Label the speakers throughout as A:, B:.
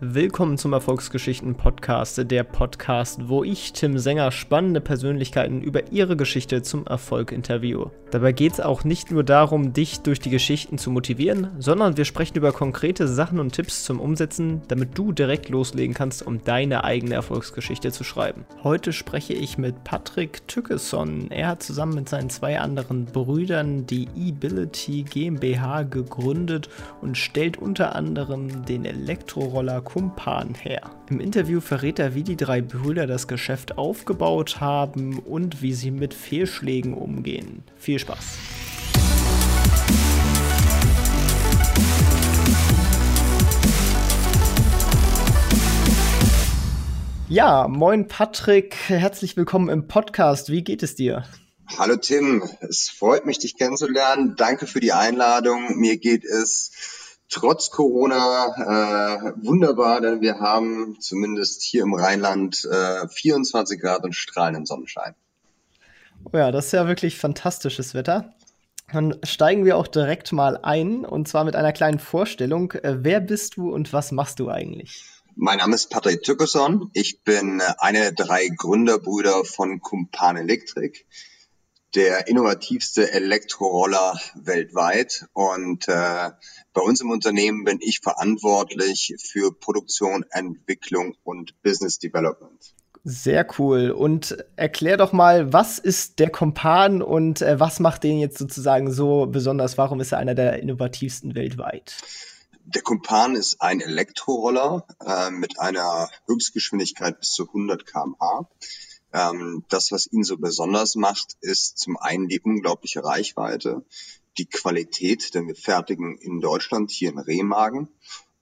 A: Willkommen zum Erfolgsgeschichten Podcast, der Podcast, wo ich, Tim Sänger, spannende Persönlichkeiten über ihre Geschichte zum Erfolg interviewe. Dabei geht es auch nicht nur darum, dich durch die Geschichten zu motivieren, sondern wir sprechen über konkrete Sachen und Tipps zum Umsetzen, damit du direkt loslegen kannst, um deine eigene Erfolgsgeschichte zu schreiben. Heute spreche ich mit Patrick Tückeson. Er hat zusammen mit seinen zwei anderen Brüdern die E-Bility GmbH gegründet und stellt unter anderem den Elektroroller Kumpan her. Im Interview verrät er, wie die drei Brüder das Geschäft aufgebaut haben und wie sie mit Fehlschlägen umgehen. Viel Spaß! Ja, moin Patrick, herzlich willkommen im Podcast. Wie geht es dir?
B: Hallo Tim, es freut mich, dich kennenzulernen. Danke für die Einladung. Mir geht es trotz Corona äh, wunderbar, denn wir haben zumindest hier im Rheinland äh, 24 Grad und strahlenden Sonnenschein.
A: Oh ja, das ist ja wirklich fantastisches Wetter. Dann steigen wir auch direkt mal ein und zwar mit einer kleinen Vorstellung. Äh, wer bist du und was machst du eigentlich?
B: Mein Name ist Patrick Tückeson. Ich bin äh, einer der drei Gründerbrüder von Kumpan Electric der innovativste Elektroroller weltweit. Und äh, bei uns im Unternehmen bin ich verantwortlich für Produktion, Entwicklung und Business Development.
A: Sehr cool. Und erklär doch mal, was ist der Kompan und äh, was macht den jetzt sozusagen so besonders? Warum ist er einer der innovativsten weltweit?
B: Der Kumpan ist ein Elektroroller äh, mit einer Höchstgeschwindigkeit bis zu 100 km/h. Ähm, das, was ihn so besonders macht, ist zum einen die unglaubliche Reichweite, die Qualität, denn wir fertigen in Deutschland hier in Remagen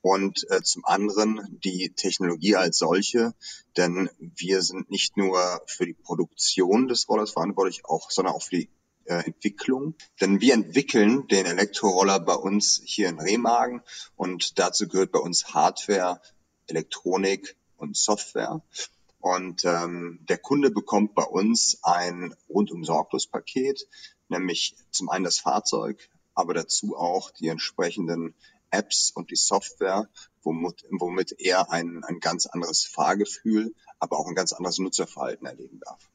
B: und äh, zum anderen die Technologie als solche, denn wir sind nicht nur für die Produktion des Rollers verantwortlich, auch, sondern auch für die äh, Entwicklung. Denn wir entwickeln den Elektroroller bei uns hier in Remagen und dazu gehört bei uns Hardware, Elektronik und Software. Und ähm, der Kunde bekommt bei uns ein rundum sorglos Paket, nämlich zum einen das Fahrzeug, aber dazu auch die entsprechenden Apps und die Software, womit, womit er ein, ein ganz anderes Fahrgefühl, aber auch ein ganz anderes Nutzerverhalten erleben darf.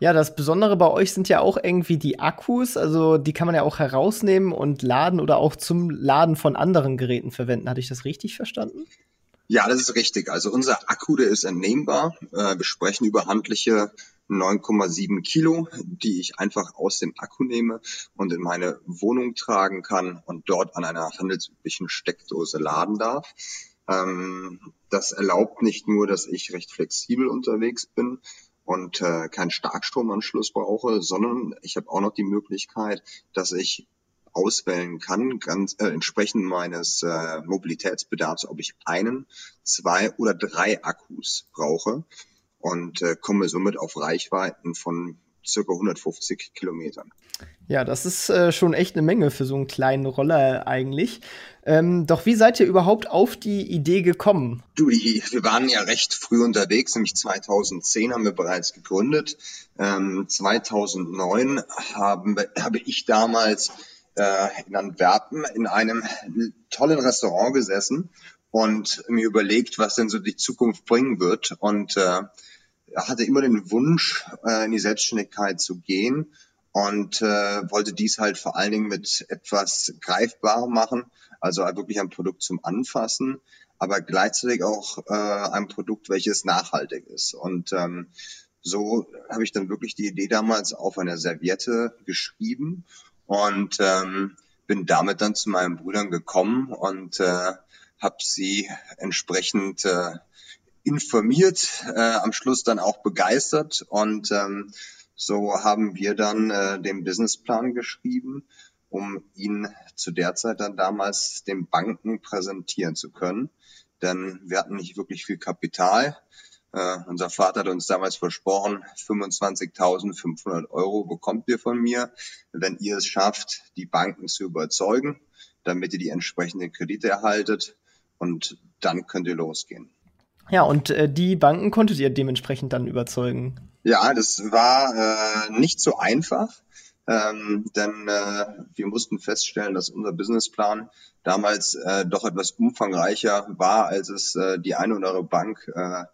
A: Ja, das Besondere bei euch sind ja auch irgendwie die Akkus. Also die kann man ja auch herausnehmen und laden oder auch zum Laden von anderen Geräten verwenden. Hatte ich das richtig verstanden?
B: Ja, das ist richtig. Also unser Akku, der ist entnehmbar. Äh, wir sprechen über handliche 9,7 Kilo, die ich einfach aus dem Akku nehme und in meine Wohnung tragen kann und dort an einer handelsüblichen Steckdose laden darf. Ähm, das erlaubt nicht nur, dass ich recht flexibel unterwegs bin und äh, keinen Starkstromanschluss brauche, sondern ich habe auch noch die Möglichkeit, dass ich auswählen kann, ganz äh, entsprechend meines äh, Mobilitätsbedarfs, ob ich einen, zwei oder drei Akkus brauche und äh, komme somit auf Reichweiten von circa 150 Kilometern.
A: Ja, das ist äh, schon echt eine Menge für so einen kleinen Roller eigentlich. Ähm, doch wie seid ihr überhaupt auf die Idee gekommen?
B: Du, die, wir waren ja recht früh unterwegs, nämlich 2010 haben wir bereits gegründet. Ähm, 2009 haben, habe ich damals äh, in Antwerpen in einem tollen Restaurant gesessen und mir überlegt, was denn so die Zukunft bringen wird. Und äh, hatte immer den Wunsch, äh, in die Selbstständigkeit zu gehen und äh, wollte dies halt vor allen Dingen mit etwas greifbarem machen, also wirklich ein Produkt zum Anfassen, aber gleichzeitig auch äh, ein Produkt, welches nachhaltig ist. Und ähm, so habe ich dann wirklich die Idee damals auf einer Serviette geschrieben und ähm, bin damit dann zu meinen Brüdern gekommen und äh, habe sie entsprechend äh, informiert, äh, am Schluss dann auch begeistert und ähm, so haben wir dann äh, den Businessplan geschrieben, um ihn zu der Zeit dann damals den Banken präsentieren zu können. Denn wir hatten nicht wirklich viel Kapital. Uh, unser Vater hat uns damals versprochen, 25.500 Euro bekommt ihr von mir, wenn ihr es schafft, die Banken zu überzeugen, damit ihr die entsprechenden Kredite erhaltet und dann könnt ihr losgehen.
A: Ja, und äh, die Banken konntet ihr dementsprechend dann überzeugen.
B: Ja, das war äh, nicht so einfach. ähm, denn äh, wir mussten feststellen, dass unser Businessplan damals äh, doch etwas umfangreicher war, als es äh, die eine oder andere Bank äh,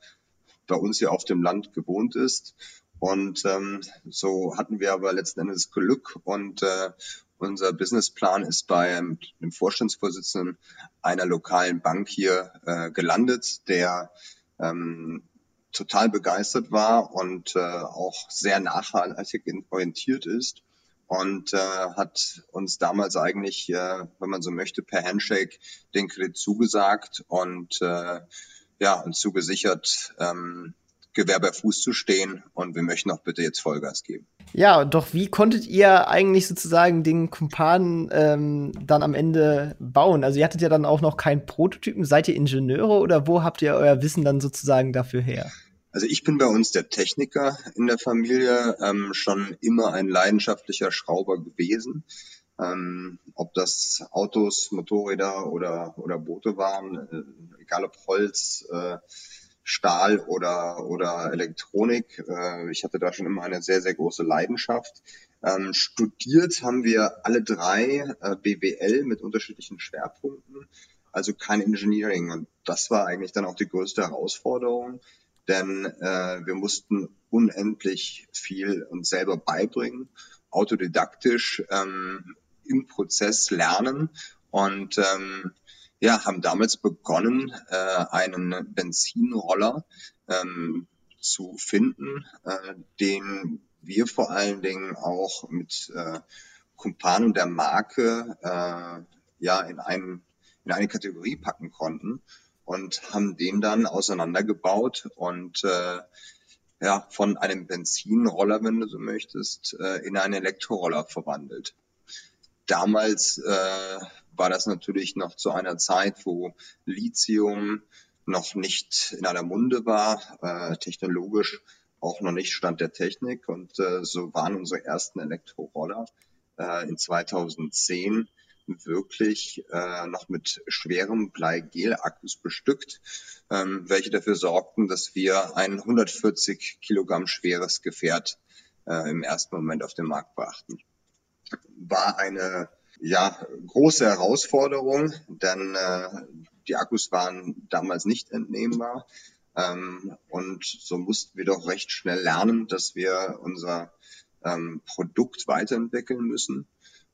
B: bei uns hier auf dem Land gewohnt ist. Und ähm, so hatten wir aber letzten Endes Glück und äh, unser Businessplan ist bei einem, dem Vorstandsvorsitzenden einer lokalen Bank hier äh, gelandet, der ähm, total begeistert war und äh, auch sehr nachhaltig orientiert ist und äh, hat uns damals eigentlich, äh, wenn man so möchte, per Handshake den Kredit zugesagt und äh, ja, uns zugesichert, ähm, Gewehr bei Fuß zu stehen und wir möchten auch bitte jetzt Vollgas geben.
A: Ja, doch wie konntet ihr eigentlich sozusagen den Kumpan ähm, dann am Ende bauen? Also ihr hattet ja dann auch noch keinen Prototypen. Seid ihr Ingenieure oder wo habt ihr euer Wissen dann sozusagen dafür her?
B: Also ich bin bei uns der Techniker in der Familie, ähm, schon immer ein leidenschaftlicher Schrauber gewesen. Ähm, ob das Autos, Motorräder oder, oder Boote waren, äh, egal ob Holz, äh, Stahl oder, oder Elektronik. Äh, ich hatte da schon immer eine sehr, sehr große Leidenschaft. Ähm, studiert haben wir alle drei äh, BWL mit unterschiedlichen Schwerpunkten, also kein Engineering. Und das war eigentlich dann auch die größte Herausforderung denn äh, wir mussten unendlich viel uns selber beibringen, autodidaktisch ähm, im Prozess lernen und ähm, ja, haben damals begonnen, äh, einen Benzinroller ähm, zu finden, äh, den wir vor allen Dingen auch mit äh, Kumpanen der Marke äh, ja in, einen, in eine Kategorie packen konnten und haben den dann auseinandergebaut und äh, ja, von einem Benzinroller, wenn du so möchtest, äh, in einen Elektroroller verwandelt. Damals äh, war das natürlich noch zu einer Zeit, wo Lithium noch nicht in aller Munde war, äh, technologisch auch noch nicht Stand der Technik. Und äh, so waren unsere ersten Elektroroller äh, in 2010 wirklich äh, noch mit schwerem Bleigel-Akkus bestückt, ähm, welche dafür sorgten, dass wir ein 140 Kilogramm schweres Gefährt äh, im ersten Moment auf den Markt brachten. War eine ja, große Herausforderung, denn äh, die Akkus waren damals nicht entnehmbar. Ähm, und so mussten wir doch recht schnell lernen, dass wir unser ähm, Produkt weiterentwickeln müssen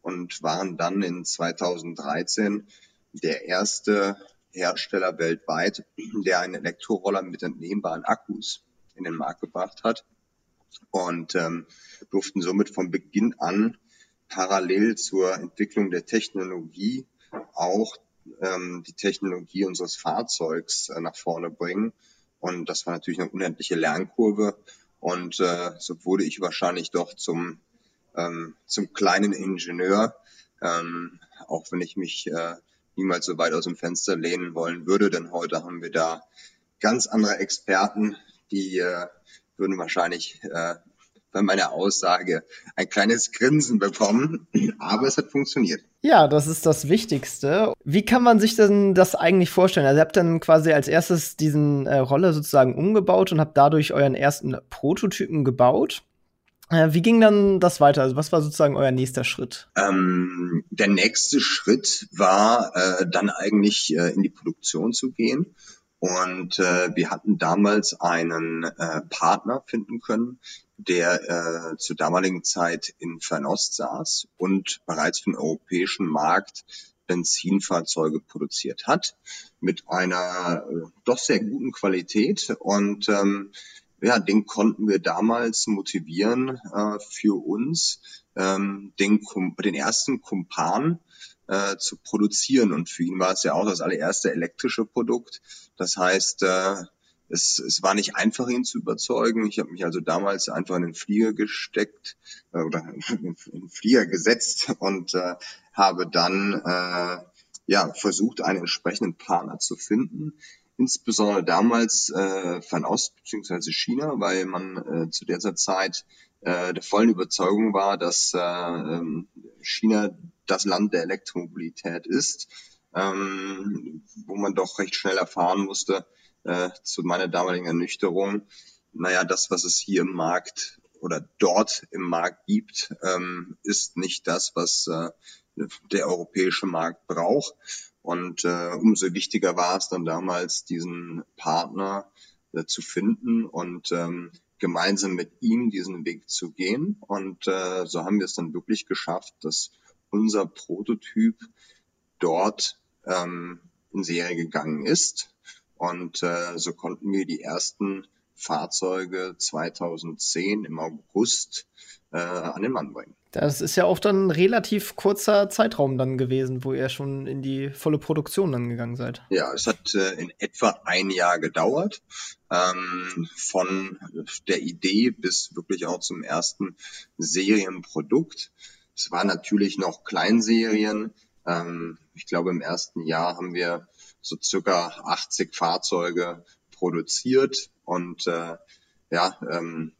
B: und waren dann in 2013 der erste Hersteller weltweit, der einen Elektroroller mit entnehmbaren Akkus in den Markt gebracht hat und ähm, durften somit von Beginn an parallel zur Entwicklung der Technologie auch ähm, die Technologie unseres Fahrzeugs äh, nach vorne bringen. Und das war natürlich eine unendliche Lernkurve. Und äh, so wurde ich wahrscheinlich doch zum ähm, zum kleinen Ingenieur, ähm, auch wenn ich mich äh, niemals so weit aus dem Fenster lehnen wollen würde, denn heute haben wir da ganz andere Experten, die äh, würden wahrscheinlich äh, bei meiner Aussage ein kleines Grinsen bekommen, aber es hat funktioniert.
A: Ja, das ist das Wichtigste. Wie kann man sich denn das eigentlich vorstellen? Also ihr habt dann quasi als erstes diesen äh, Roller sozusagen umgebaut und habt dadurch euren ersten Prototypen gebaut. Äh, wie ging dann das weiter? Also was war sozusagen euer nächster Schritt?
B: Ähm, der nächste Schritt war äh, dann eigentlich äh, in die Produktion zu gehen. Und äh, wir hatten damals einen äh, Partner finden können, der äh, zur damaligen Zeit in Fernost saß und bereits für den europäischen Markt Benzinfahrzeuge produziert hat mit einer äh, doch sehr guten Qualität und ähm, ja, den konnten wir damals motivieren äh, für uns, ähm, den, den ersten Kumpan äh, zu produzieren. Und für ihn war es ja auch das allererste elektrische Produkt. Das heißt, äh, es, es war nicht einfach, ihn zu überzeugen. Ich habe mich also damals einfach in den Flieger gesteckt äh, oder in den Flieger gesetzt und äh, habe dann äh, ja versucht, einen entsprechenden Partner zu finden, insbesondere damals äh, Fernost bzw. China, weil man äh, zu dieser Zeit äh, der vollen Überzeugung war, dass äh, ähm, China das Land der Elektromobilität ist, ähm, wo man doch recht schnell erfahren musste, äh, zu meiner damaligen Ernüchterung, naja, das, was es hier im Markt oder dort im Markt gibt, ähm, ist nicht das, was äh, der europäische Markt braucht. Und äh, umso wichtiger war es dann damals, diesen Partner äh, zu finden und ähm, gemeinsam mit ihm diesen Weg zu gehen. Und äh, so haben wir es dann wirklich geschafft, dass unser Prototyp dort ähm, in Serie gegangen ist. Und äh, so konnten wir die ersten Fahrzeuge 2010 im August äh, an den Mann bringen.
A: Das ist ja auch dann ein relativ kurzer Zeitraum dann gewesen, wo ihr schon in die volle Produktion dann gegangen seid.
B: Ja, es hat äh, in etwa ein Jahr gedauert, ähm, von der Idee bis wirklich auch zum ersten Serienprodukt. Es waren natürlich noch Kleinserien. Ähm, ich glaube, im ersten Jahr haben wir so circa 80 Fahrzeuge produziert und äh, ja, ähm,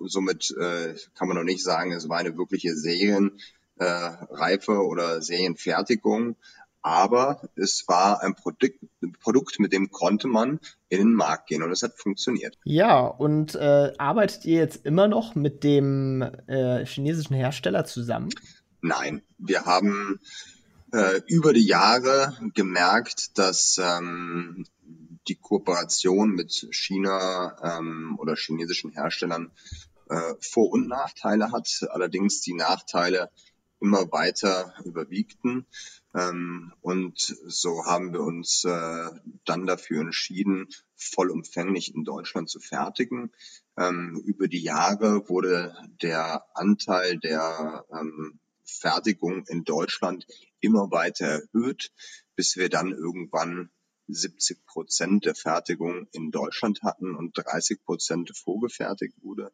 B: somit äh, kann man noch nicht sagen, es war eine wirkliche Serienreife äh, oder Serienfertigung, aber es war ein Produkt, Produkt, mit dem konnte man in den Markt gehen und es hat funktioniert.
A: Ja, und äh, arbeitet ihr jetzt immer noch mit dem äh, chinesischen Hersteller zusammen?
B: Nein, wir haben äh, über die Jahre gemerkt, dass ähm, die Kooperation mit China ähm, oder chinesischen Herstellern äh, Vor- und Nachteile hat, allerdings die Nachteile immer weiter überwiegten. Ähm, und so haben wir uns äh, dann dafür entschieden, vollumfänglich in Deutschland zu fertigen. Ähm, über die Jahre wurde der Anteil der ähm, Fertigung in Deutschland immer weiter erhöht, bis wir dann irgendwann 70 Prozent der Fertigung in Deutschland hatten und 30 Prozent vorgefertigt wurde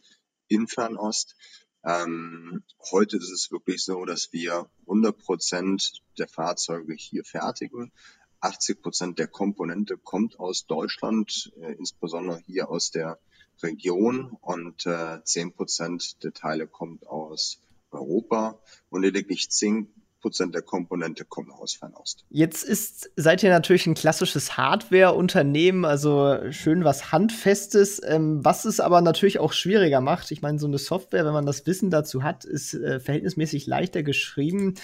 B: in Fernost. Ähm, heute ist es wirklich so, dass wir 100 Prozent der Fahrzeuge hier fertigen. 80 Prozent der Komponente kommt aus Deutschland, äh, insbesondere hier aus der Region und äh, 10 Prozent der Teile kommt aus Europa und lediglich 10 Prozent der Komponente kommen aus Fernost.
A: Jetzt ist, seid ihr natürlich ein klassisches Hardware-Unternehmen, also schön was Handfestes, ähm, was es aber natürlich auch schwieriger macht. Ich meine, so eine Software, wenn man das Wissen dazu hat, ist äh, verhältnismäßig leichter geschrieben.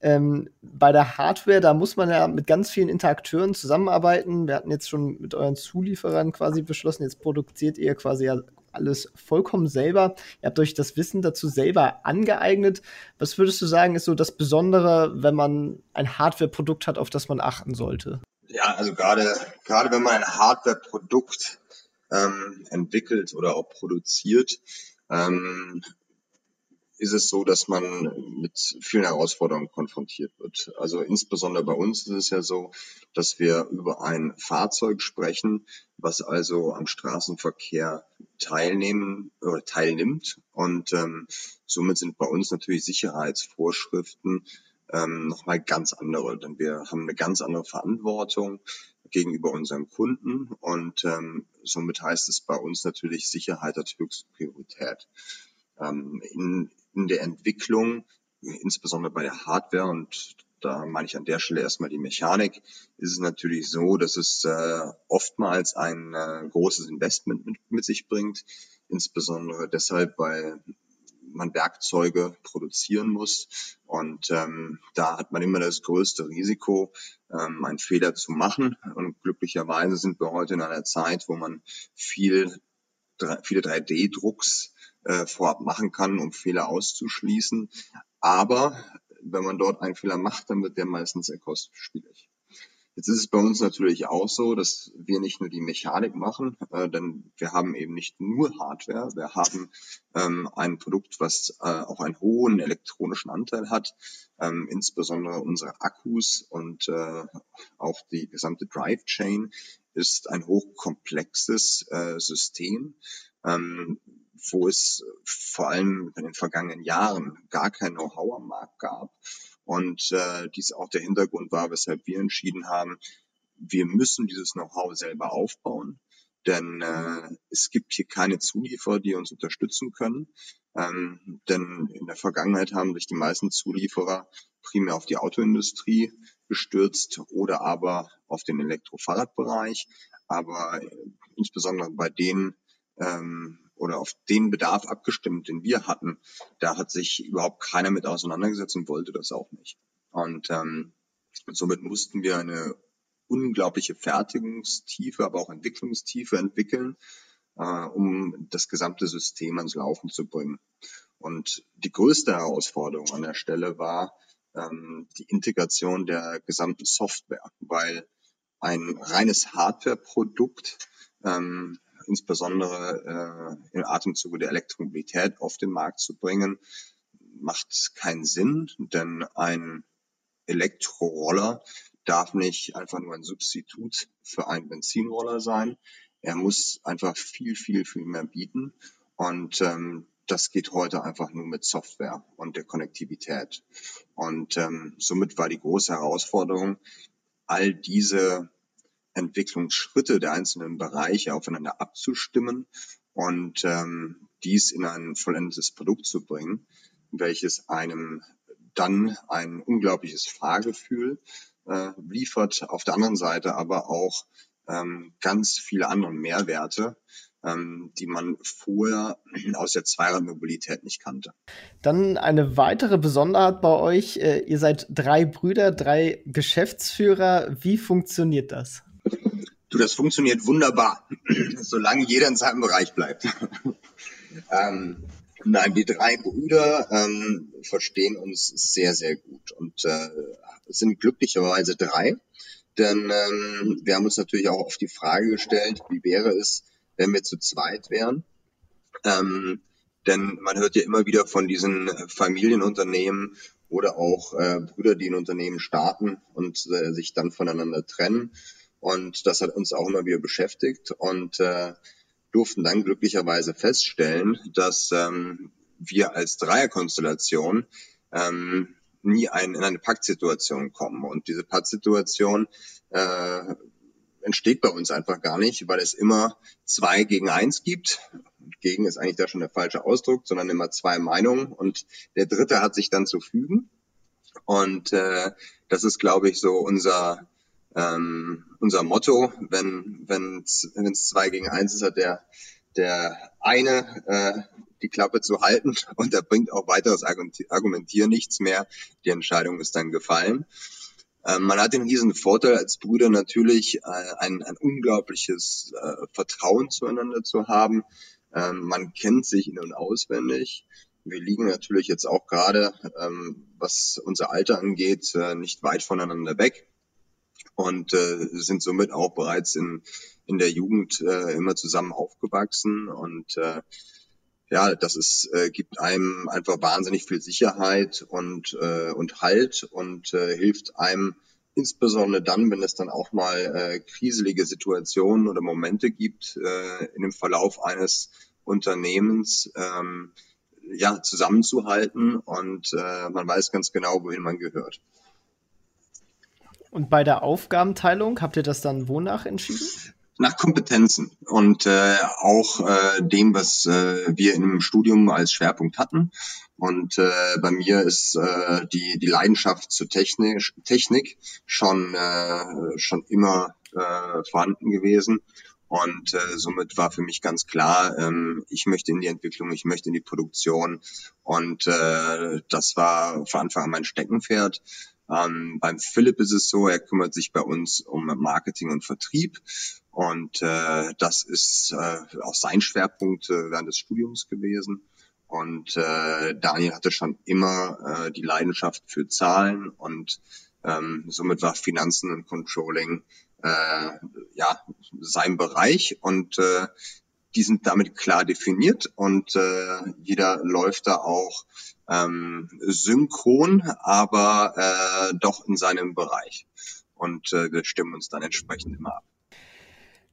A: Ähm, bei der Hardware, da muss man ja mit ganz vielen Interakteuren zusammenarbeiten. Wir hatten jetzt schon mit euren Zulieferern quasi beschlossen, jetzt produziert ihr quasi ja alles vollkommen selber. Ihr habt euch das Wissen dazu selber angeeignet. Was würdest du sagen, ist so das Besondere, wenn man ein Hardware-Produkt hat, auf das man achten sollte?
B: Ja, also gerade, gerade wenn man ein Hardware-Produkt ähm, entwickelt oder auch produziert, ähm, ist es so, dass man mit vielen Herausforderungen konfrontiert wird. Also insbesondere bei uns ist es ja so, dass wir über ein Fahrzeug sprechen, was also am Straßenverkehr teilnehmen oder teilnimmt. Und ähm, somit sind bei uns natürlich Sicherheitsvorschriften ähm, nochmal ganz andere, denn wir haben eine ganz andere Verantwortung gegenüber unseren Kunden und ähm, somit heißt es bei uns natürlich Sicherheit hat höchste Priorität. Ähm, in, in der Entwicklung, insbesondere bei der Hardware und da meine ich an der Stelle erstmal die Mechanik, ist es natürlich so, dass es äh, oftmals ein äh, großes Investment mit, mit sich bringt, insbesondere deshalb, weil man Werkzeuge produzieren muss. Und ähm, da hat man immer das größte Risiko, ähm, einen Fehler zu machen. Und glücklicherweise sind wir heute in einer Zeit, wo man viel, viele 3D-Drucks äh, vorab machen kann, um Fehler auszuschließen. Aber wenn man dort einen Fehler macht, dann wird der meistens sehr kostspielig. Jetzt ist es bei uns natürlich auch so, dass wir nicht nur die Mechanik machen, äh, denn wir haben eben nicht nur Hardware, wir haben ähm, ein Produkt, was äh, auch einen hohen elektronischen Anteil hat, ähm, insbesondere unsere Akkus und äh, auch die gesamte Drive Chain ist ein hochkomplexes äh, System. Ähm, wo es vor allem in den vergangenen Jahren gar kein Know-how am Markt gab. Und äh, dies auch der Hintergrund war, weshalb wir entschieden haben, wir müssen dieses Know-how selber aufbauen, denn äh, es gibt hier keine Zulieferer, die uns unterstützen können. Ähm, denn in der Vergangenheit haben sich die meisten Zulieferer primär auf die Autoindustrie gestürzt oder aber auf den Elektrofahrradbereich. Aber äh, insbesondere bei denen ähm, oder auf den Bedarf abgestimmt, den wir hatten. Da hat sich überhaupt keiner mit auseinandergesetzt und wollte das auch nicht. Und ähm, somit mussten wir eine unglaubliche Fertigungstiefe, aber auch Entwicklungstiefe entwickeln, äh, um das gesamte System ans Laufen zu bringen. Und die größte Herausforderung an der Stelle war ähm, die Integration der gesamten Software, weil ein reines Hardware-Produkt, ähm, insbesondere äh, im Atemzuge der Elektromobilität auf den Markt zu bringen, macht keinen Sinn, denn ein Elektroroller darf nicht einfach nur ein Substitut für einen Benzinroller sein. Er muss einfach viel, viel, viel mehr bieten. Und ähm, das geht heute einfach nur mit Software und der Konnektivität. Und ähm, somit war die große Herausforderung, all diese Entwicklungsschritte der einzelnen Bereiche aufeinander abzustimmen und ähm, dies in ein vollendetes Produkt zu bringen, welches einem dann ein unglaubliches Fahrgefühl äh, liefert, auf der anderen Seite aber auch ähm, ganz viele andere Mehrwerte, ähm, die man vorher aus der Zweiradmobilität nicht kannte.
A: Dann eine weitere Besonderheit bei euch, äh, ihr seid drei Brüder, drei Geschäftsführer. Wie funktioniert das?
B: Du, das funktioniert wunderbar, solange jeder in seinem Bereich bleibt. ähm, nein, wir drei Brüder ähm, verstehen uns sehr, sehr gut und äh, sind glücklicherweise drei. Denn ähm, wir haben uns natürlich auch oft die Frage gestellt, wie wäre es, wenn wir zu zweit wären. Ähm, denn man hört ja immer wieder von diesen Familienunternehmen oder auch äh, Brüder, die ein Unternehmen starten und äh, sich dann voneinander trennen. Und das hat uns auch immer wieder beschäftigt und äh, durften dann glücklicherweise feststellen, dass ähm, wir als Dreierkonstellation ähm, nie ein, in eine Paktsituation kommen. Und diese Paktsituation äh, entsteht bei uns einfach gar nicht, weil es immer zwei gegen eins gibt. Gegen ist eigentlich da schon der falsche Ausdruck, sondern immer zwei Meinungen und der dritte hat sich dann zu fügen. Und äh, das ist, glaube ich, so unser ähm, unser Motto. Wenn wenn es zwei gegen eins ist, hat der der eine äh, die Klappe zu halten und da bringt auch weiteres Argumentieren nichts mehr. Die Entscheidung ist dann gefallen. Ähm, man hat den riesen Vorteil als Brüder natürlich, äh, ein, ein unglaubliches äh, Vertrauen zueinander zu haben. Ähm, man kennt sich in- und auswendig. Wir liegen natürlich jetzt auch gerade, ähm, was unser Alter angeht, äh, nicht weit voneinander weg und äh, sind somit auch bereits in, in der Jugend äh, immer zusammen aufgewachsen und äh, ja, das ist, äh, gibt einem einfach wahnsinnig viel Sicherheit und, äh, und Halt und äh, hilft einem insbesondere dann, wenn es dann auch mal äh, kriselige Situationen oder Momente gibt äh, in dem Verlauf eines Unternehmens, ähm, ja, zusammenzuhalten und äh, man weiß ganz genau, wohin man gehört.
A: Und bei der Aufgabenteilung habt ihr das dann wonach entschieden?
B: Nach Kompetenzen und äh, auch äh, dem, was äh, wir im Studium als Schwerpunkt hatten. Und äh, bei mir ist äh, die, die Leidenschaft zur Technik, Technik schon, äh, schon immer äh, vorhanden gewesen. Und äh, somit war für mich ganz klar, ähm, ich möchte in die Entwicklung, ich möchte in die Produktion. Und äh, das war von Anfang an mein Steckenpferd. Ähm, beim Philipp ist es so, er kümmert sich bei uns um Marketing und Vertrieb. Und äh, das ist äh, auch sein Schwerpunkt äh, während des Studiums gewesen. Und äh, Daniel hatte schon immer äh, die Leidenschaft für Zahlen und ähm, somit war Finanzen und Controlling äh, ja sein Bereich und äh, die sind damit klar definiert und äh, jeder läuft da auch ähm, synchron, aber äh, doch in seinem Bereich. Und äh, wir stimmen uns dann entsprechend immer ab.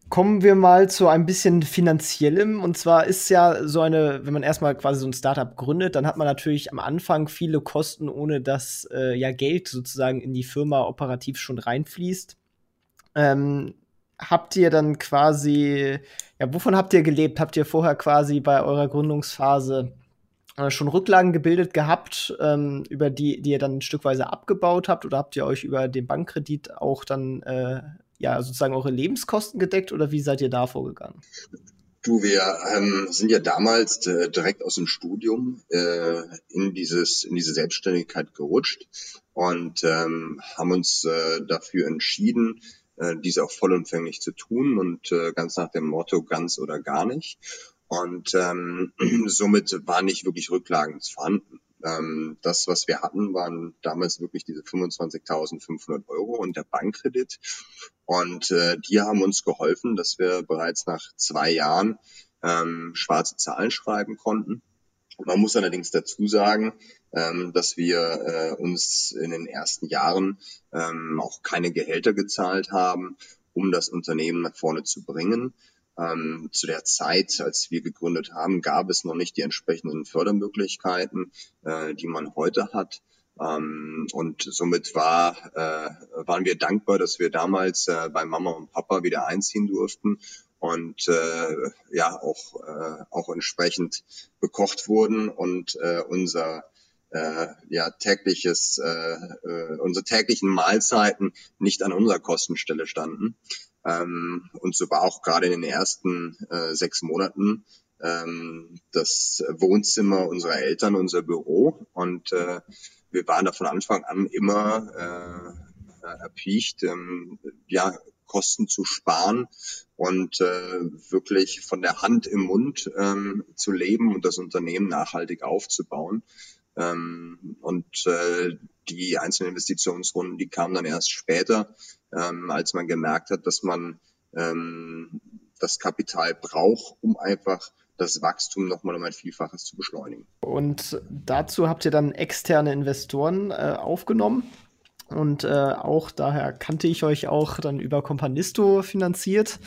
A: Kommen wir mal zu ein bisschen finanziellem. Und zwar ist ja so eine, wenn man erstmal quasi so ein Startup gründet, dann hat man natürlich am Anfang viele Kosten, ohne dass äh, ja Geld sozusagen in die Firma operativ schon reinfließt. Ähm, habt ihr dann quasi, ja, wovon habt ihr gelebt? Habt ihr vorher quasi bei eurer Gründungsphase schon Rücklagen gebildet gehabt, ähm, über die, die ihr dann stückweise abgebaut habt? Oder habt ihr euch über den Bankkredit auch dann äh, ja sozusagen eure Lebenskosten gedeckt oder wie seid ihr da vorgegangen?
B: Du, wir ähm, sind ja damals äh, direkt aus dem Studium äh, in dieses in diese Selbstständigkeit gerutscht und ähm, haben uns äh, dafür entschieden, äh, diese auch vollumfänglich zu tun und äh, ganz nach dem Motto ganz oder gar nicht. Und ähm, somit war nicht wirklich Rücklagen vorhanden. Ähm, das, was wir hatten, waren damals wirklich diese 25.500 Euro und der Bankkredit. Und äh, die haben uns geholfen, dass wir bereits nach zwei Jahren ähm, schwarze Zahlen schreiben konnten. Man muss allerdings dazu sagen, ähm, dass wir äh, uns in den ersten Jahren ähm, auch keine Gehälter gezahlt haben, um das Unternehmen nach vorne zu bringen. Ähm, zu der Zeit, als wir gegründet haben, gab es noch nicht die entsprechenden Fördermöglichkeiten, äh, die man heute hat. Ähm, und somit war, äh, waren wir dankbar, dass wir damals äh, bei Mama und Papa wieder einziehen durften und äh, ja auch, äh, auch entsprechend bekocht wurden und äh, unser äh, ja, tägliches, äh, äh, unsere täglichen Mahlzeiten nicht an unserer Kostenstelle standen. Ähm, und so war auch gerade in den ersten äh, sechs Monaten ähm, das Wohnzimmer unserer Eltern unser Büro. Und äh, wir waren da von Anfang an immer äh, erpicht, ähm, ja, Kosten zu sparen und äh, wirklich von der Hand im Mund ähm, zu leben und das Unternehmen nachhaltig aufzubauen. Ähm, und äh, die einzelnen Investitionsrunden, die kamen dann erst später, ähm, als man gemerkt hat, dass man ähm, das Kapital braucht, um einfach das Wachstum nochmal um ein Vielfaches zu beschleunigen.
A: Und dazu habt ihr dann externe Investoren äh, aufgenommen. Und äh, auch daher kannte ich euch auch dann über Companisto finanziert.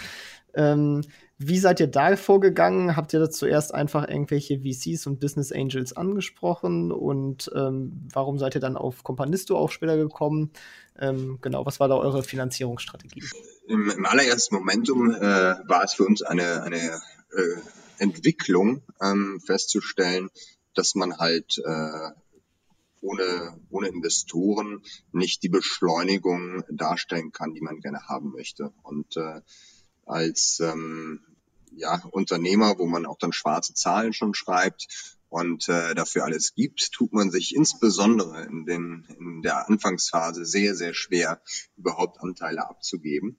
A: Ähm, wie seid ihr da vorgegangen? Habt ihr da zuerst einfach irgendwelche VCs und Business Angels angesprochen? Und ähm, warum seid ihr dann auf Companisto auch später gekommen? Ähm, genau, was war da eure Finanzierungsstrategie?
B: Im, im allerersten Momentum äh, war es für uns eine, eine äh, Entwicklung ähm, festzustellen, dass man halt äh, ohne, ohne Investoren nicht die Beschleunigung darstellen kann, die man gerne haben möchte. Und äh, als ähm, ja, Unternehmer, wo man auch dann schwarze Zahlen schon schreibt und äh, dafür alles gibt, tut man sich insbesondere in, den, in der Anfangsphase sehr, sehr schwer, überhaupt Anteile abzugeben.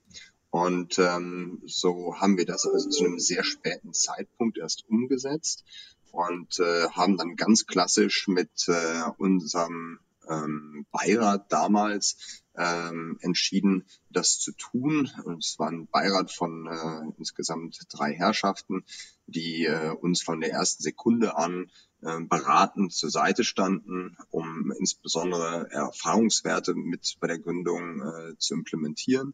B: Und ähm, so haben wir das also zu einem sehr späten Zeitpunkt erst umgesetzt und äh, haben dann ganz klassisch mit äh, unserem ähm, Beirat damals ähm, entschieden, das zu tun. Und es war ein Beirat von äh, insgesamt drei Herrschaften, die äh, uns von der ersten Sekunde an äh, beratend zur Seite standen, um insbesondere Erfahrungswerte mit bei der Gründung äh, zu implementieren.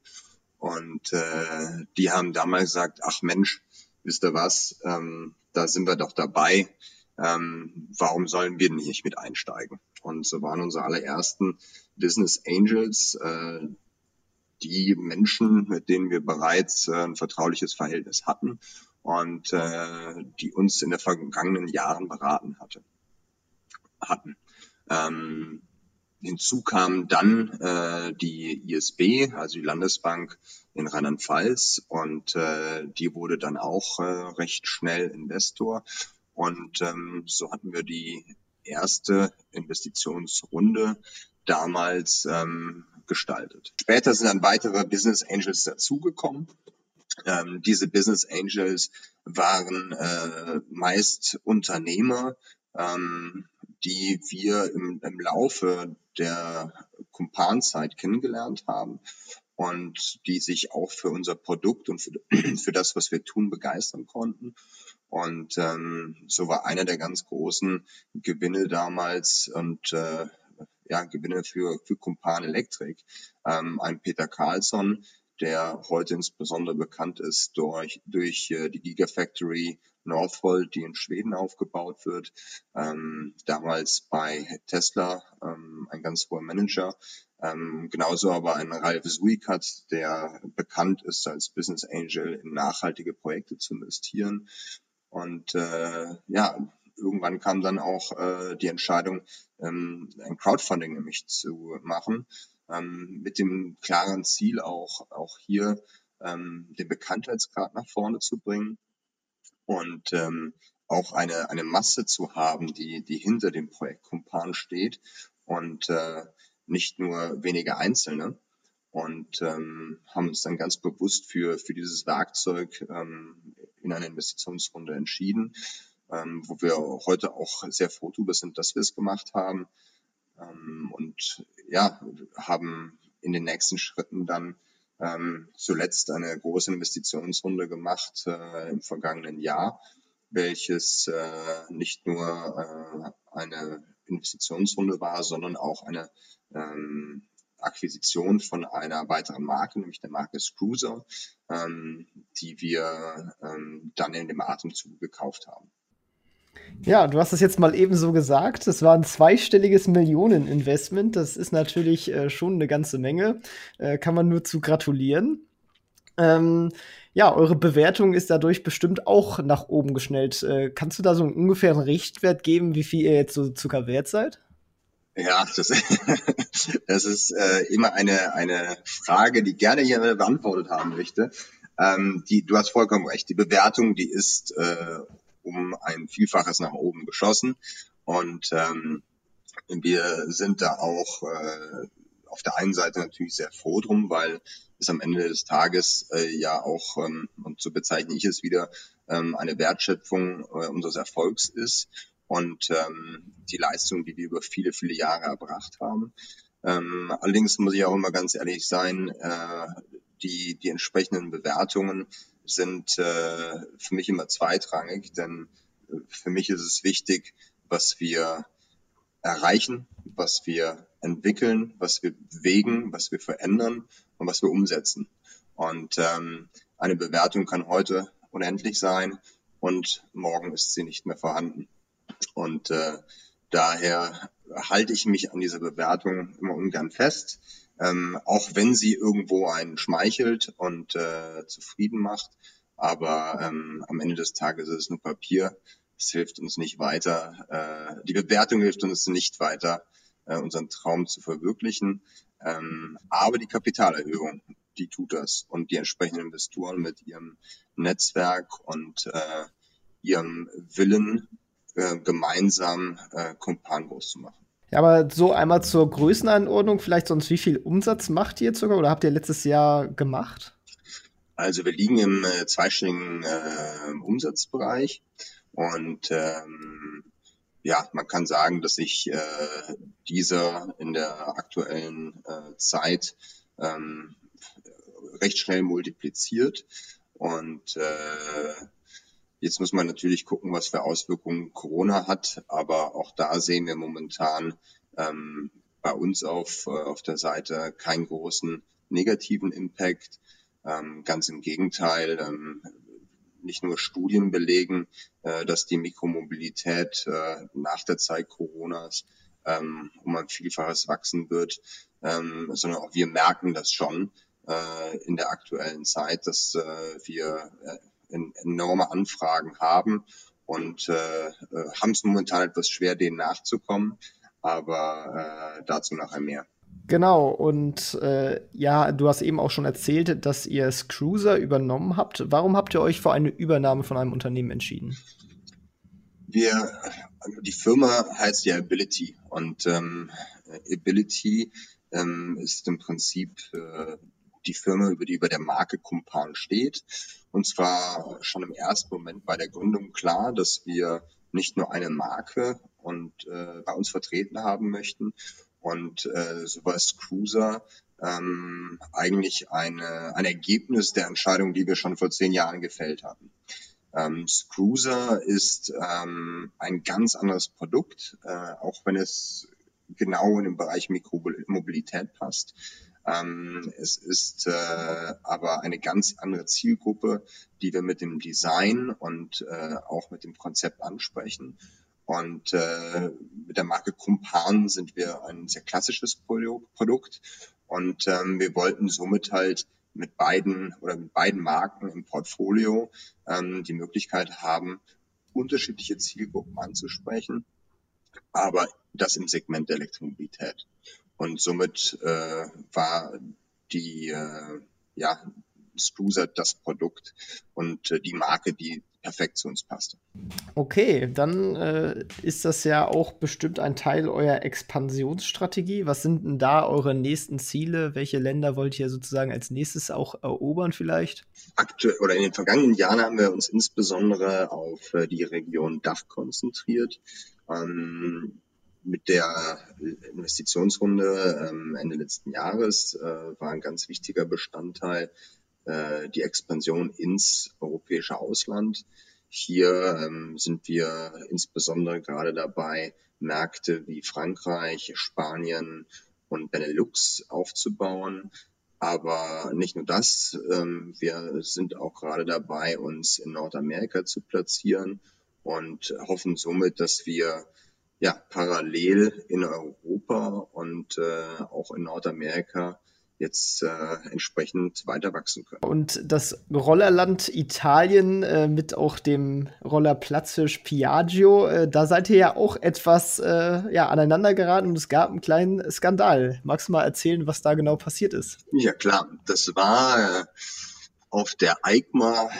B: Und äh, die haben damals gesagt, ach Mensch, wisst ihr was, ähm, da sind wir doch dabei ähm, warum sollen wir nicht mit einsteigen? Und so waren unsere allerersten Business Angels äh, die Menschen, mit denen wir bereits äh, ein vertrauliches Verhältnis hatten und äh, die uns in den vergangenen Jahren beraten hatte, hatten. Ähm, hinzu kam dann äh, die ISB, also die Landesbank in Rheinland-Pfalz und äh, die wurde dann auch äh, recht schnell Investor und ähm, so hatten wir die erste Investitionsrunde damals ähm, gestaltet. Später sind dann weitere Business Angels dazugekommen. Ähm, diese Business Angels waren äh, meist Unternehmer, ähm, die wir im, im Laufe der Kumpanzeit kennengelernt haben und die sich auch für unser Produkt und für, für das, was wir tun, begeistern konnten. Und ähm, so war einer der ganz großen Gewinne damals und äh, ja, Gewinne für, für Kumpan Electric. Ähm, ein Peter Carlsson, der heute insbesondere bekannt ist durch, durch äh, die Gigafactory Northvolt, die in Schweden aufgebaut wird. Ähm, damals bei Tesla ähm, ein ganz hoher Manager. Ähm, genauso aber ein Ralf Suikat, der bekannt ist als Business Angel in nachhaltige Projekte zu investieren. Und äh, ja, irgendwann kam dann auch äh, die Entscheidung, ähm, ein Crowdfunding nämlich zu machen, ähm, mit dem klaren Ziel auch, auch hier ähm, den Bekanntheitsgrad nach vorne zu bringen und ähm, auch eine, eine Masse zu haben, die, die hinter dem Projekt Kumpan steht und äh, nicht nur wenige Einzelne und ähm, haben uns dann ganz bewusst für, für dieses Werkzeug ähm, in einer Investitionsrunde entschieden, ähm, wo wir heute auch sehr froh darüber sind, dass wir es gemacht haben. Ähm, und ja, haben in den nächsten Schritten dann ähm, zuletzt eine große Investitionsrunde gemacht äh, im vergangenen Jahr, welches äh, nicht nur äh, eine Investitionsrunde war, sondern auch eine ähm, Akquisition von einer weiteren Marke, nämlich der Marke Cruiser, ähm, die wir ähm, dann in dem Atemzug gekauft haben.
A: Ja, du hast es jetzt mal eben so gesagt. Es war ein zweistelliges Millioneninvestment. Das ist natürlich äh, schon eine ganze Menge. Äh, kann man nur zu gratulieren. Ähm, ja, eure Bewertung ist dadurch bestimmt auch nach oben geschnellt. Äh, kannst du da so einen ungefähren Richtwert geben, wie viel ihr jetzt so Zucker wert seid?
B: Ja, das, das ist äh, immer eine, eine Frage, die gerne jemand beantwortet haben möchte. Ähm, die, du hast vollkommen recht. Die Bewertung, die ist äh, um ein Vielfaches nach oben geschossen. Und ähm, wir sind da auch äh, auf der einen Seite natürlich sehr froh drum, weil es am Ende des Tages äh, ja auch, ähm, und so bezeichne ich es wieder, ähm, eine Wertschöpfung äh, unseres Erfolgs ist und ähm, die Leistung, die wir über viele, viele Jahre erbracht haben. Ähm, allerdings muss ich auch immer ganz ehrlich sein, äh, die, die entsprechenden Bewertungen sind äh, für mich immer zweitrangig, denn äh, für mich ist es wichtig, was wir erreichen, was wir entwickeln, was wir bewegen, was wir verändern und was wir umsetzen. Und ähm, eine Bewertung kann heute unendlich sein und morgen ist sie nicht mehr vorhanden. Und äh, daher halte ich mich an dieser Bewertung immer ungern fest, ähm, auch wenn sie irgendwo einen schmeichelt und äh, zufrieden macht. Aber ähm, am Ende des Tages ist es nur Papier. Es hilft uns nicht weiter. Äh, die Bewertung hilft uns nicht weiter, äh, unseren Traum zu verwirklichen. Ähm, aber die Kapitalerhöhung, die tut das. Und die entsprechenden Investoren mit ihrem Netzwerk und äh, ihrem Willen, äh, gemeinsam äh, Kumpan groß zu machen.
A: Ja, aber so einmal zur Größenanordnung, vielleicht sonst, wie viel Umsatz macht ihr jetzt sogar oder habt ihr letztes Jahr gemacht?
B: Also wir liegen im äh, zweistelligen äh, Umsatzbereich und ähm, ja, man kann sagen, dass sich äh, dieser in der aktuellen äh, Zeit ähm, recht schnell multipliziert und äh, Jetzt muss man natürlich gucken, was für Auswirkungen Corona hat, aber auch da sehen wir momentan ähm, bei uns auf, äh, auf der Seite keinen großen negativen Impact. Ähm, ganz im Gegenteil, ähm, nicht nur Studien belegen, äh, dass die Mikromobilität äh, nach der Zeit Coronas ähm, um ein Vielfaches wachsen wird, ähm, sondern auch wir merken das schon äh, in der aktuellen Zeit, dass äh, wir äh, enorme Anfragen haben und äh, äh, haben es momentan etwas schwer, denen nachzukommen, aber äh, dazu nachher mehr.
A: Genau, und äh, ja, du hast eben auch schon erzählt, dass ihr Cruiser übernommen habt. Warum habt ihr euch für eine Übernahme von einem Unternehmen entschieden?
B: Wir, die Firma heißt ja Ability und ähm, Ability ähm, ist im Prinzip äh, die Firma, über die über der Marke Kumpan steht. Und zwar schon im ersten Moment bei der Gründung klar, dass wir nicht nur eine Marke und äh, bei uns vertreten haben möchten und äh, sowas Cruiser ähm, eigentlich eine, ein Ergebnis der Entscheidung, die wir schon vor zehn Jahren gefällt hatten. Ähm, Cruiser ist ähm, ein ganz anderes Produkt, äh, auch wenn es genau in den Bereich Mikromobilität passt. Ähm, es ist äh, aber eine ganz andere Zielgruppe, die wir mit dem Design und äh, auch mit dem Konzept ansprechen. Und äh, mit der Marke Kumpan sind wir ein sehr klassisches Produkt und ähm, wir wollten somit halt mit beiden oder mit beiden Marken im Portfolio ähm, die Möglichkeit haben, unterschiedliche Zielgruppen anzusprechen, aber das im Segment der Elektromobilität. Und somit äh, war die, äh, ja, Scruiser das Produkt und äh, die Marke, die perfekt zu uns passte.
A: Okay, dann äh, ist das ja auch bestimmt ein Teil eurer Expansionsstrategie. Was sind denn da eure nächsten Ziele? Welche Länder wollt ihr sozusagen als nächstes auch erobern vielleicht?
B: Aktuell oder in den vergangenen Jahren haben wir uns insbesondere auf äh, die Region Dach konzentriert. Ähm, mit der Investitionsrunde ähm, Ende letzten Jahres äh, war ein ganz wichtiger Bestandteil äh, die Expansion ins europäische Ausland. Hier ähm, sind wir insbesondere gerade dabei, Märkte wie Frankreich, Spanien und Benelux aufzubauen. Aber nicht nur das, ähm, wir sind auch gerade dabei, uns in Nordamerika zu platzieren und hoffen somit, dass wir ja parallel in Europa und äh, auch in Nordamerika jetzt äh, entsprechend weiter wachsen können.
A: Und das Rollerland Italien äh, mit auch dem Roller Platzfisch Piaggio, äh, da seid ihr ja auch etwas äh, ja, aneinander geraten und es gab einen kleinen Skandal. Magst du mal erzählen, was da genau passiert ist?
B: Ja klar, das war äh, auf der EICMA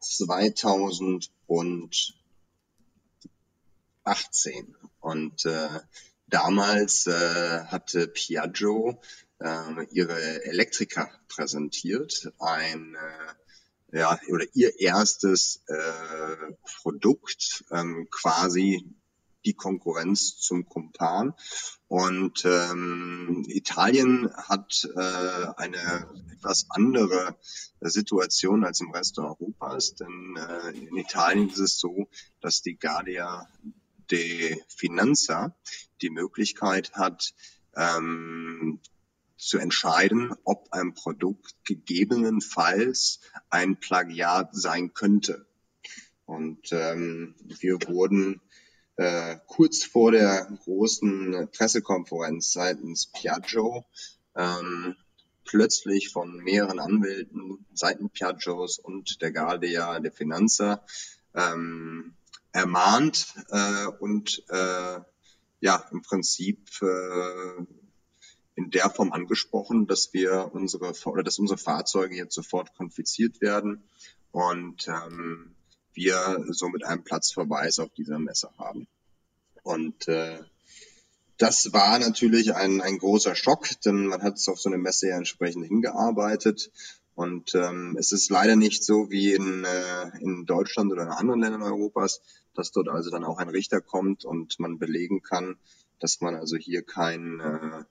B: 2018 und äh, damals äh, hatte Piaggio äh, ihre Elektriker präsentiert, ein äh, ja, oder ihr erstes äh, Produkt, ähm, quasi die Konkurrenz zum Kumpan. Und ähm, Italien hat äh, eine etwas andere Situation als im Rest Europas, denn äh, in Italien ist es so, dass die Guardia de Finanza die Möglichkeit hat, ähm, zu entscheiden, ob ein Produkt gegebenenfalls ein Plagiat sein könnte. Und ähm, wir wurden äh, kurz vor der großen Pressekonferenz seitens Piaggio ähm, plötzlich von mehreren Anwälten seiten Piaggios und der Guardia de Finanza ähm, ermahnt äh, und äh, ja im Prinzip äh, in der Form angesprochen, dass wir unsere oder dass unsere Fahrzeuge jetzt sofort konfiziert werden und ähm, wir somit einen Platzverweis auf dieser Messe haben. Und äh, das war natürlich ein, ein großer Schock, denn man hat es auf so eine Messe ja entsprechend hingearbeitet. Und ähm, es ist leider nicht so wie in, äh, in Deutschland oder in anderen Ländern Europas, dass dort also dann auch ein Richter kommt und man belegen kann, dass man also hier kein äh,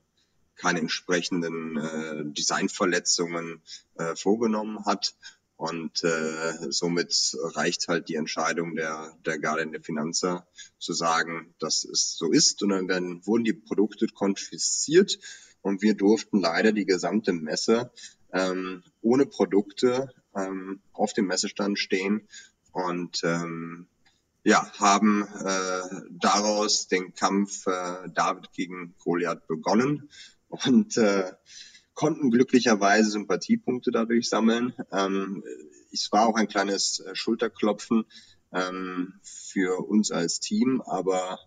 B: keine entsprechenden äh, Designverletzungen äh, vorgenommen hat. Und äh, somit reicht halt die Entscheidung der, der Guardian der Finanzer zu sagen, dass es so ist. Und dann werden, wurden die Produkte konfisziert und wir durften leider die gesamte Messe ähm, ohne Produkte ähm, auf dem Messestand stehen und ähm, ja, haben äh, daraus den Kampf äh, David gegen Goliath begonnen und äh, konnten glücklicherweise Sympathiepunkte dadurch sammeln. Ähm, es war auch ein kleines äh, Schulterklopfen ähm, für uns als Team, aber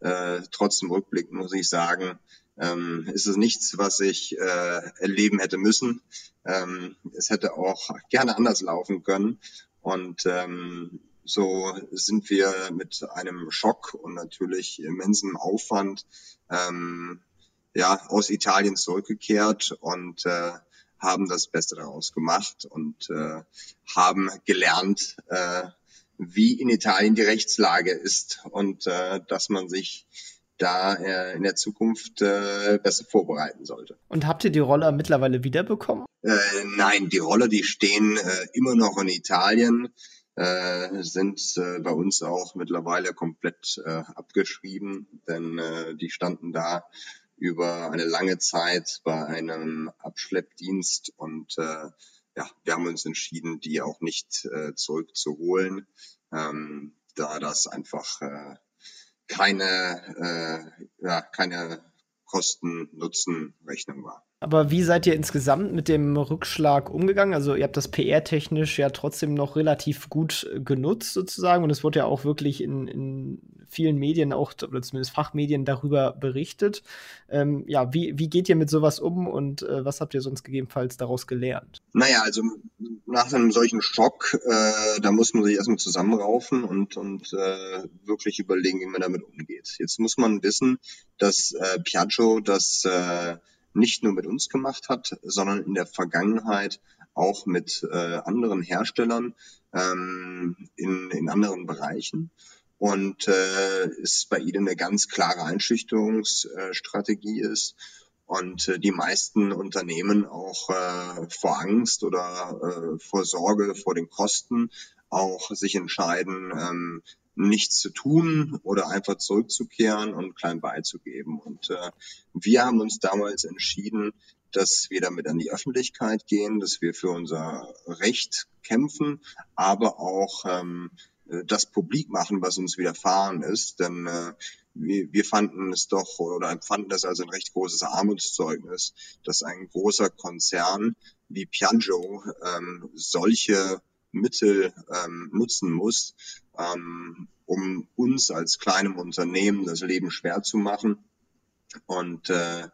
B: äh, trotzdem rückblickend muss ich sagen, ähm, ist es nichts, was ich äh, erleben hätte müssen. Ähm, es hätte auch gerne anders laufen können. Und ähm, so sind wir mit einem Schock und natürlich immensem Aufwand ähm, ja, aus Italien zurückgekehrt und äh, haben das Beste daraus gemacht und äh, haben gelernt, äh, wie in Italien die Rechtslage ist und äh, dass man sich da äh, in der Zukunft äh, besser vorbereiten sollte.
A: Und habt ihr die Roller mittlerweile wiederbekommen?
B: Äh, nein, die Roller, die stehen äh, immer noch in Italien, äh, sind äh, bei uns auch mittlerweile komplett äh, abgeschrieben, denn äh, die standen da über eine lange Zeit bei einem Abschleppdienst und äh, ja, wir haben uns entschieden, die auch nicht äh, zurückzuholen, ähm, da das einfach äh, keine, äh, ja, keine Kosten-Nutzen-Rechnung war.
A: Aber wie seid ihr insgesamt mit dem Rückschlag umgegangen? Also ihr habt das PR-technisch ja trotzdem noch relativ gut genutzt sozusagen und es wurde ja auch wirklich in, in vielen Medien auch, oder zumindest Fachmedien darüber berichtet. Ähm, ja, wie, wie geht ihr mit sowas um und äh, was habt ihr sonst gegebenenfalls daraus gelernt?
B: Naja, also nach einem solchen Schock, äh, da muss man sich erstmal zusammenraufen und, und äh, wirklich überlegen, wie man damit umgeht. Jetzt muss man wissen, dass äh, Piaggio das äh, nicht nur mit uns gemacht hat, sondern in der Vergangenheit auch mit äh, anderen Herstellern ähm, in, in anderen Bereichen. Und äh, ist bei ihnen eine ganz klare Einschüchterungsstrategie ist und äh, die meisten Unternehmen auch äh, vor Angst oder äh, vor Sorge vor den Kosten auch sich entscheiden, ähm, nichts zu tun oder einfach zurückzukehren und klein beizugeben. Und äh, wir haben uns damals entschieden, dass wir damit an die Öffentlichkeit gehen, dass wir für unser Recht kämpfen, aber auch ähm, das publik machen, was uns widerfahren ist. Denn äh, wir, wir fanden es doch oder empfanden das als ein recht großes Armutszeugnis, dass ein großer Konzern wie Piaggio ähm, solche Mittel ähm, nutzen muss, ähm, um uns als kleinem Unternehmen das Leben schwer zu machen. Und äh,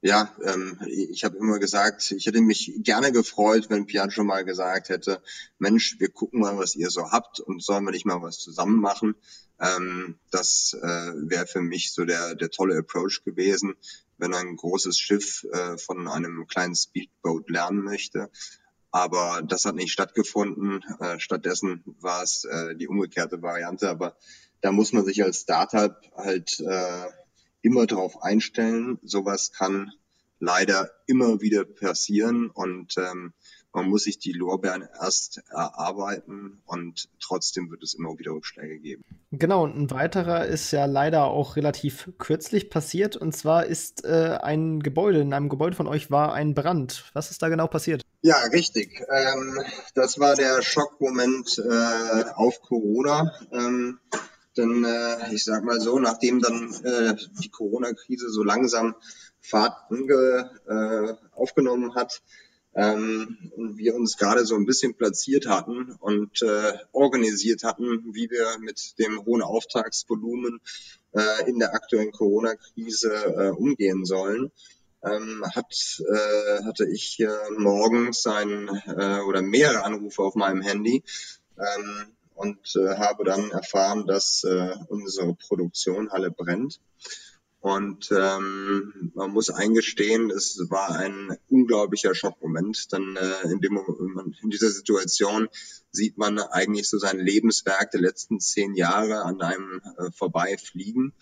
B: ja, ähm, ich habe immer gesagt, ich hätte mich gerne gefreut, wenn Piaggio mal gesagt hätte, Mensch, wir gucken mal, was ihr so habt und sollen wir nicht mal was zusammen machen. Ähm, das äh, wäre für mich so der, der tolle Approach gewesen, wenn ein großes Schiff äh, von einem kleinen Speedboat lernen möchte. Aber das hat nicht stattgefunden. Äh, stattdessen war es äh, die umgekehrte Variante. Aber da muss man sich als Startup halt äh, immer darauf einstellen. Sowas kann leider immer wieder passieren und ähm, man muss sich die Lorbeeren erst erarbeiten und trotzdem wird es immer wieder Rückschläge geben.
A: Genau, und ein weiterer ist ja leider auch relativ kürzlich passiert und zwar ist äh, ein Gebäude, in einem Gebäude von euch war ein Brand. Was ist da genau passiert?
B: Ja, richtig. Ähm, das war der Schockmoment äh, auf Corona. Ähm, denn äh, ich sag mal so, nachdem dann äh, die Corona-Krise so langsam Fahrt ange, äh, aufgenommen hat ähm, und wir uns gerade so ein bisschen platziert hatten und äh, organisiert hatten, wie wir mit dem hohen Auftragsvolumen äh, in der aktuellen Corona-Krise umgehen sollen, ähm, hat, äh, hatte ich äh, morgens ein äh, oder mehrere Anrufe auf meinem Handy ähm, und äh, habe dann erfahren, dass äh, unsere Produktion Halle brennt. Und ähm, man muss eingestehen, es war ein unglaublicher Schockmoment. Dann äh, in, dem, in dieser Situation sieht man eigentlich so sein Lebenswerk der letzten zehn Jahre an einem äh, vorbeifliegen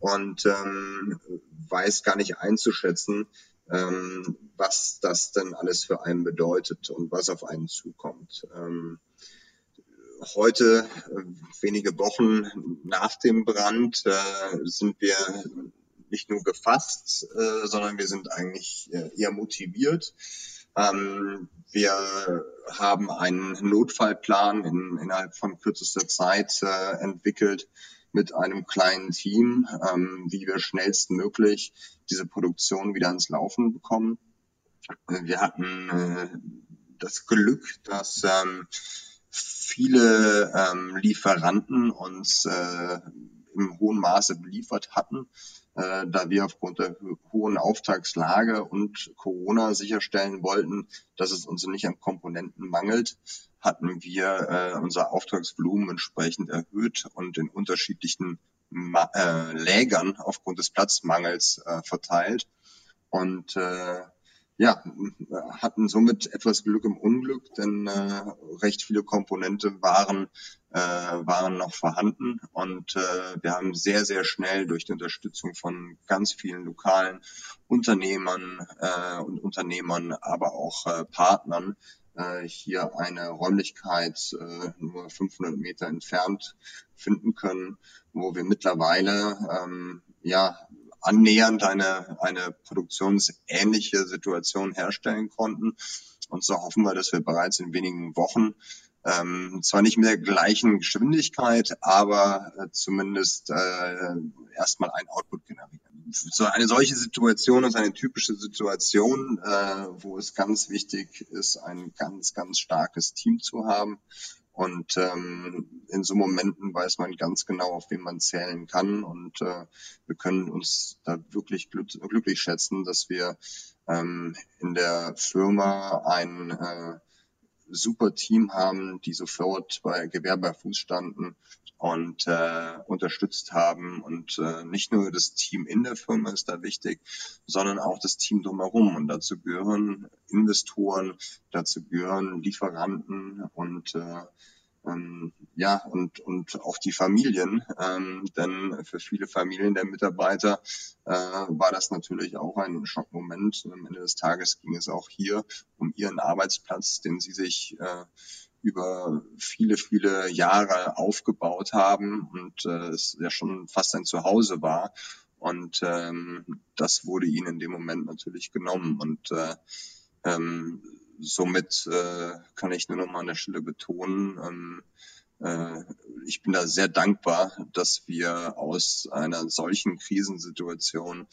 B: und ähm, weiß gar nicht einzuschätzen, ähm, was das denn alles für einen bedeutet und was auf einen zukommt. Ähm, heute, äh, wenige Wochen nach dem Brand, äh, sind wir nicht nur gefasst, äh, sondern wir sind eigentlich eher motiviert. Ähm, wir haben einen Notfallplan in, innerhalb von kürzester Zeit entwickelt mit einem kleinen Team, ähm, wie wir schnellstmöglich diese Produktion wieder ans Laufen bekommen. Wir hatten das Glück, dass ähm, viele ähm, Lieferanten uns äh, im hohen Maße beliefert hatten, äh, da wir aufgrund der hohen Auftragslage und Corona sicherstellen wollten, dass es uns nicht an Komponenten mangelt, hatten wir äh, unser Auftragsvolumen entsprechend erhöht und in unterschiedlichen Ma äh, Lägern aufgrund des Platzmangels äh, verteilt. Und äh, ja, hatten somit etwas Glück im Unglück, denn äh, recht viele Komponente waren, äh, waren noch vorhanden und äh, wir haben sehr, sehr schnell durch die Unterstützung von ganz vielen lokalen Unternehmern äh, und Unternehmern, aber auch äh, Partnern äh, hier eine Räumlichkeit äh, nur 500 Meter entfernt finden können, wo wir mittlerweile ähm, ja annähernd eine, eine produktionsähnliche Situation herstellen konnten. Und so hoffen wir, dass wir bereits in wenigen Wochen ähm, zwar nicht mit der gleichen Geschwindigkeit, aber äh, zumindest äh, erstmal ein Output generieren. So eine solche Situation ist eine typische Situation, äh, wo es ganz wichtig ist, ein ganz, ganz starkes Team zu haben Und ähm, in so Momenten weiß man ganz genau, auf wen man zählen kann. Und äh, wir können uns da wirklich glück glücklich schätzen, dass wir ähm, in der Firma ein äh, super Team haben, die sofort bei Gewehr bei Fuß standen und äh, unterstützt haben. Und äh, nicht nur das Team in der Firma ist da wichtig, sondern auch das Team drumherum. Und dazu gehören Investoren, dazu gehören Lieferanten und äh, ähm, ja, und, und auch die Familien, ähm, denn für viele Familien der Mitarbeiter äh, war das natürlich auch ein Schockmoment. Am Ende des Tages ging es auch hier um ihren Arbeitsplatz, den sie sich äh, über viele, viele Jahre aufgebaut haben und äh, es ja schon fast ein Zuhause war. Und ähm, das wurde ihnen in dem Moment natürlich genommen. Und äh, ähm, somit äh, kann ich nur noch mal an der Stelle betonen, ähm, äh, ich bin da sehr dankbar, dass wir aus einer solchen Krisensituation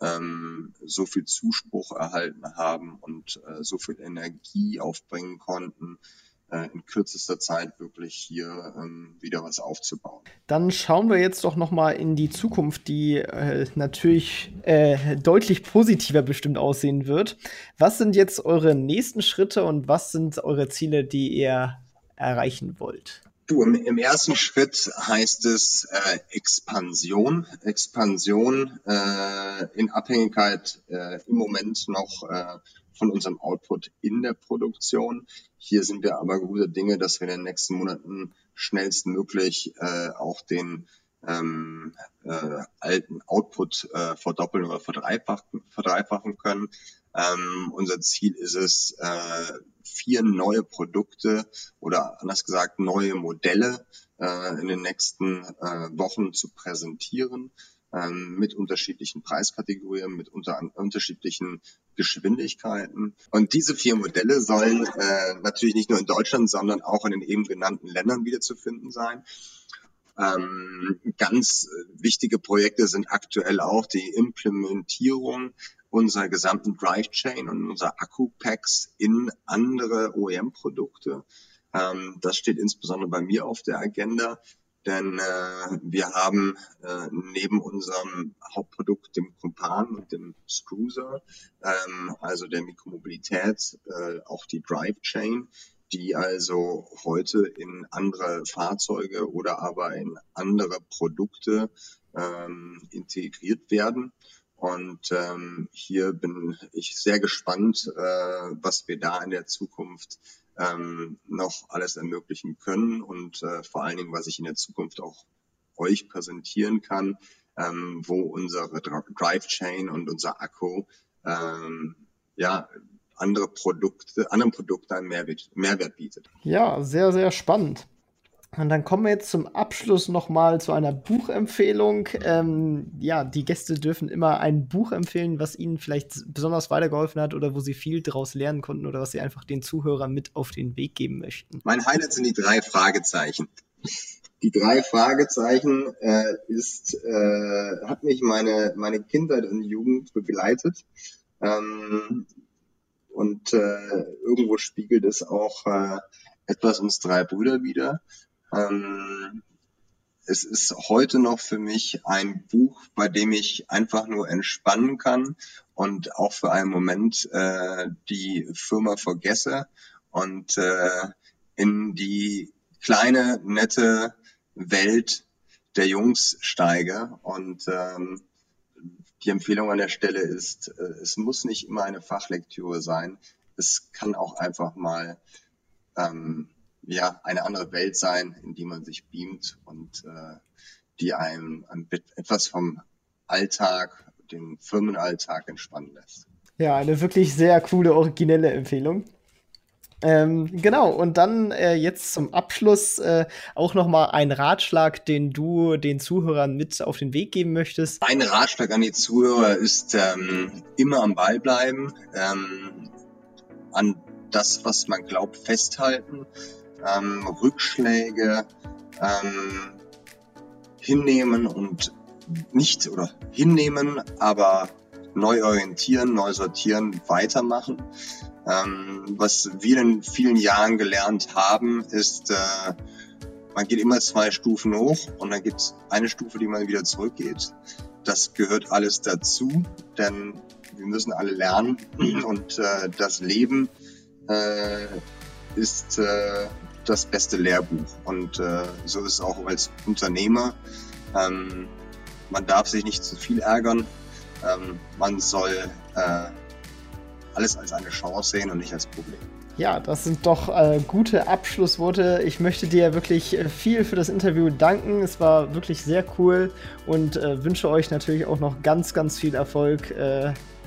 B: ähm, so viel Zuspruch erhalten haben und äh, so viel Energie aufbringen konnten, in kürzester Zeit wirklich hier ähm, wieder was aufzubauen.
A: Dann schauen wir jetzt doch noch mal in die Zukunft, die äh, natürlich äh, deutlich positiver bestimmt aussehen wird. Was sind jetzt eure nächsten Schritte und was sind eure Ziele, die ihr erreichen wollt?
B: Du, im, im ersten Schritt heißt es äh, Expansion. Expansion äh, in Abhängigkeit äh, im Moment noch äh, von unserem Output in der Produktion. Hier sind wir aber guter Dinge, dass wir in den nächsten Monaten schnellstmöglich äh, auch den ähm, äh, alten Output äh, verdoppeln oder verdreifachen, verdreifachen können. Ähm, unser Ziel ist es, äh, vier neue Produkte oder anders gesagt neue Modelle äh, in den nächsten äh, Wochen zu präsentieren ähm, mit unterschiedlichen Preiskategorien, mit unter, unterschiedlichen Geschwindigkeiten. Und diese vier Modelle sollen äh, natürlich nicht nur in Deutschland, sondern auch in den eben genannten Ländern wieder zu finden sein. Ähm, ganz wichtige Projekte sind aktuell auch die Implementierung unserer gesamten Drive Chain und unserer Akku-Packs in andere OEM-Produkte. Ähm, das steht insbesondere bei mir auf der Agenda. Denn äh, wir haben äh, neben unserem Hauptprodukt, dem Kumpan und dem Cruiser, ähm, also der Mikromobilität, äh, auch die Drive Chain, die also heute in andere Fahrzeuge oder aber in andere Produkte ähm, integriert werden. Und ähm, hier bin ich sehr gespannt, äh, was wir da in der Zukunft ähm, noch alles ermöglichen können und äh, vor allen Dingen, was ich in der Zukunft auch euch präsentieren kann, ähm, wo unsere Drive Chain und unser Akku ähm, ja andere Produkte, anderen Produkte einen Mehrwert, Mehrwert bietet.
A: Ja, sehr, sehr spannend. Und dann kommen wir jetzt zum Abschluss nochmal zu einer Buchempfehlung. Ähm, ja, die Gäste dürfen immer ein Buch empfehlen, was ihnen vielleicht besonders weitergeholfen hat oder wo sie viel daraus lernen konnten oder was sie einfach den Zuhörern mit auf den Weg geben möchten.
B: Mein Highlight sind die drei Fragezeichen. Die drei Fragezeichen äh, ist, äh, hat mich meine, meine Kindheit und Jugend begleitet. Ähm, und äh, irgendwo spiegelt es auch äh, etwas uns drei Brüder wieder. Ähm, es ist heute noch für mich ein Buch, bei dem ich einfach nur entspannen kann und auch für einen Moment äh, die Firma vergesse und äh, in die kleine, nette Welt der Jungs steige. Und ähm, die Empfehlung an der Stelle ist, äh, es muss nicht immer eine Fachlektüre sein. Es kann auch einfach mal ähm, ja, eine andere Welt sein, in die man sich beamt und äh, die einem, einem etwas vom Alltag, den Firmenalltag entspannen lässt.
A: Ja, eine wirklich sehr coole, originelle Empfehlung. Ähm, genau, und dann äh, jetzt zum Abschluss äh, auch noch mal ein Ratschlag, den du den Zuhörern mit auf den Weg geben möchtest.
B: Ein Ratschlag an die Zuhörer ist ähm, immer am Ball bleiben, ähm, an das, was man glaubt, festhalten ähm, Rückschläge ähm, hinnehmen und nicht oder hinnehmen, aber neu orientieren, neu sortieren, weitermachen. Ähm, was wir in vielen Jahren gelernt haben, ist, äh, man geht immer zwei Stufen hoch und dann gibt es eine Stufe, die man wieder zurückgeht. Das gehört alles dazu, denn wir müssen alle lernen und äh, das Leben äh, ist äh, das beste Lehrbuch. Und äh, so ist es auch als Unternehmer. Ähm, man darf sich nicht zu viel ärgern. Ähm, man soll äh, alles als eine Chance sehen und nicht als Problem.
A: Ja, das sind doch äh, gute Abschlussworte. Ich möchte dir wirklich äh, viel für das Interview danken. Es war wirklich sehr cool und äh, wünsche euch natürlich auch noch ganz, ganz viel Erfolg äh,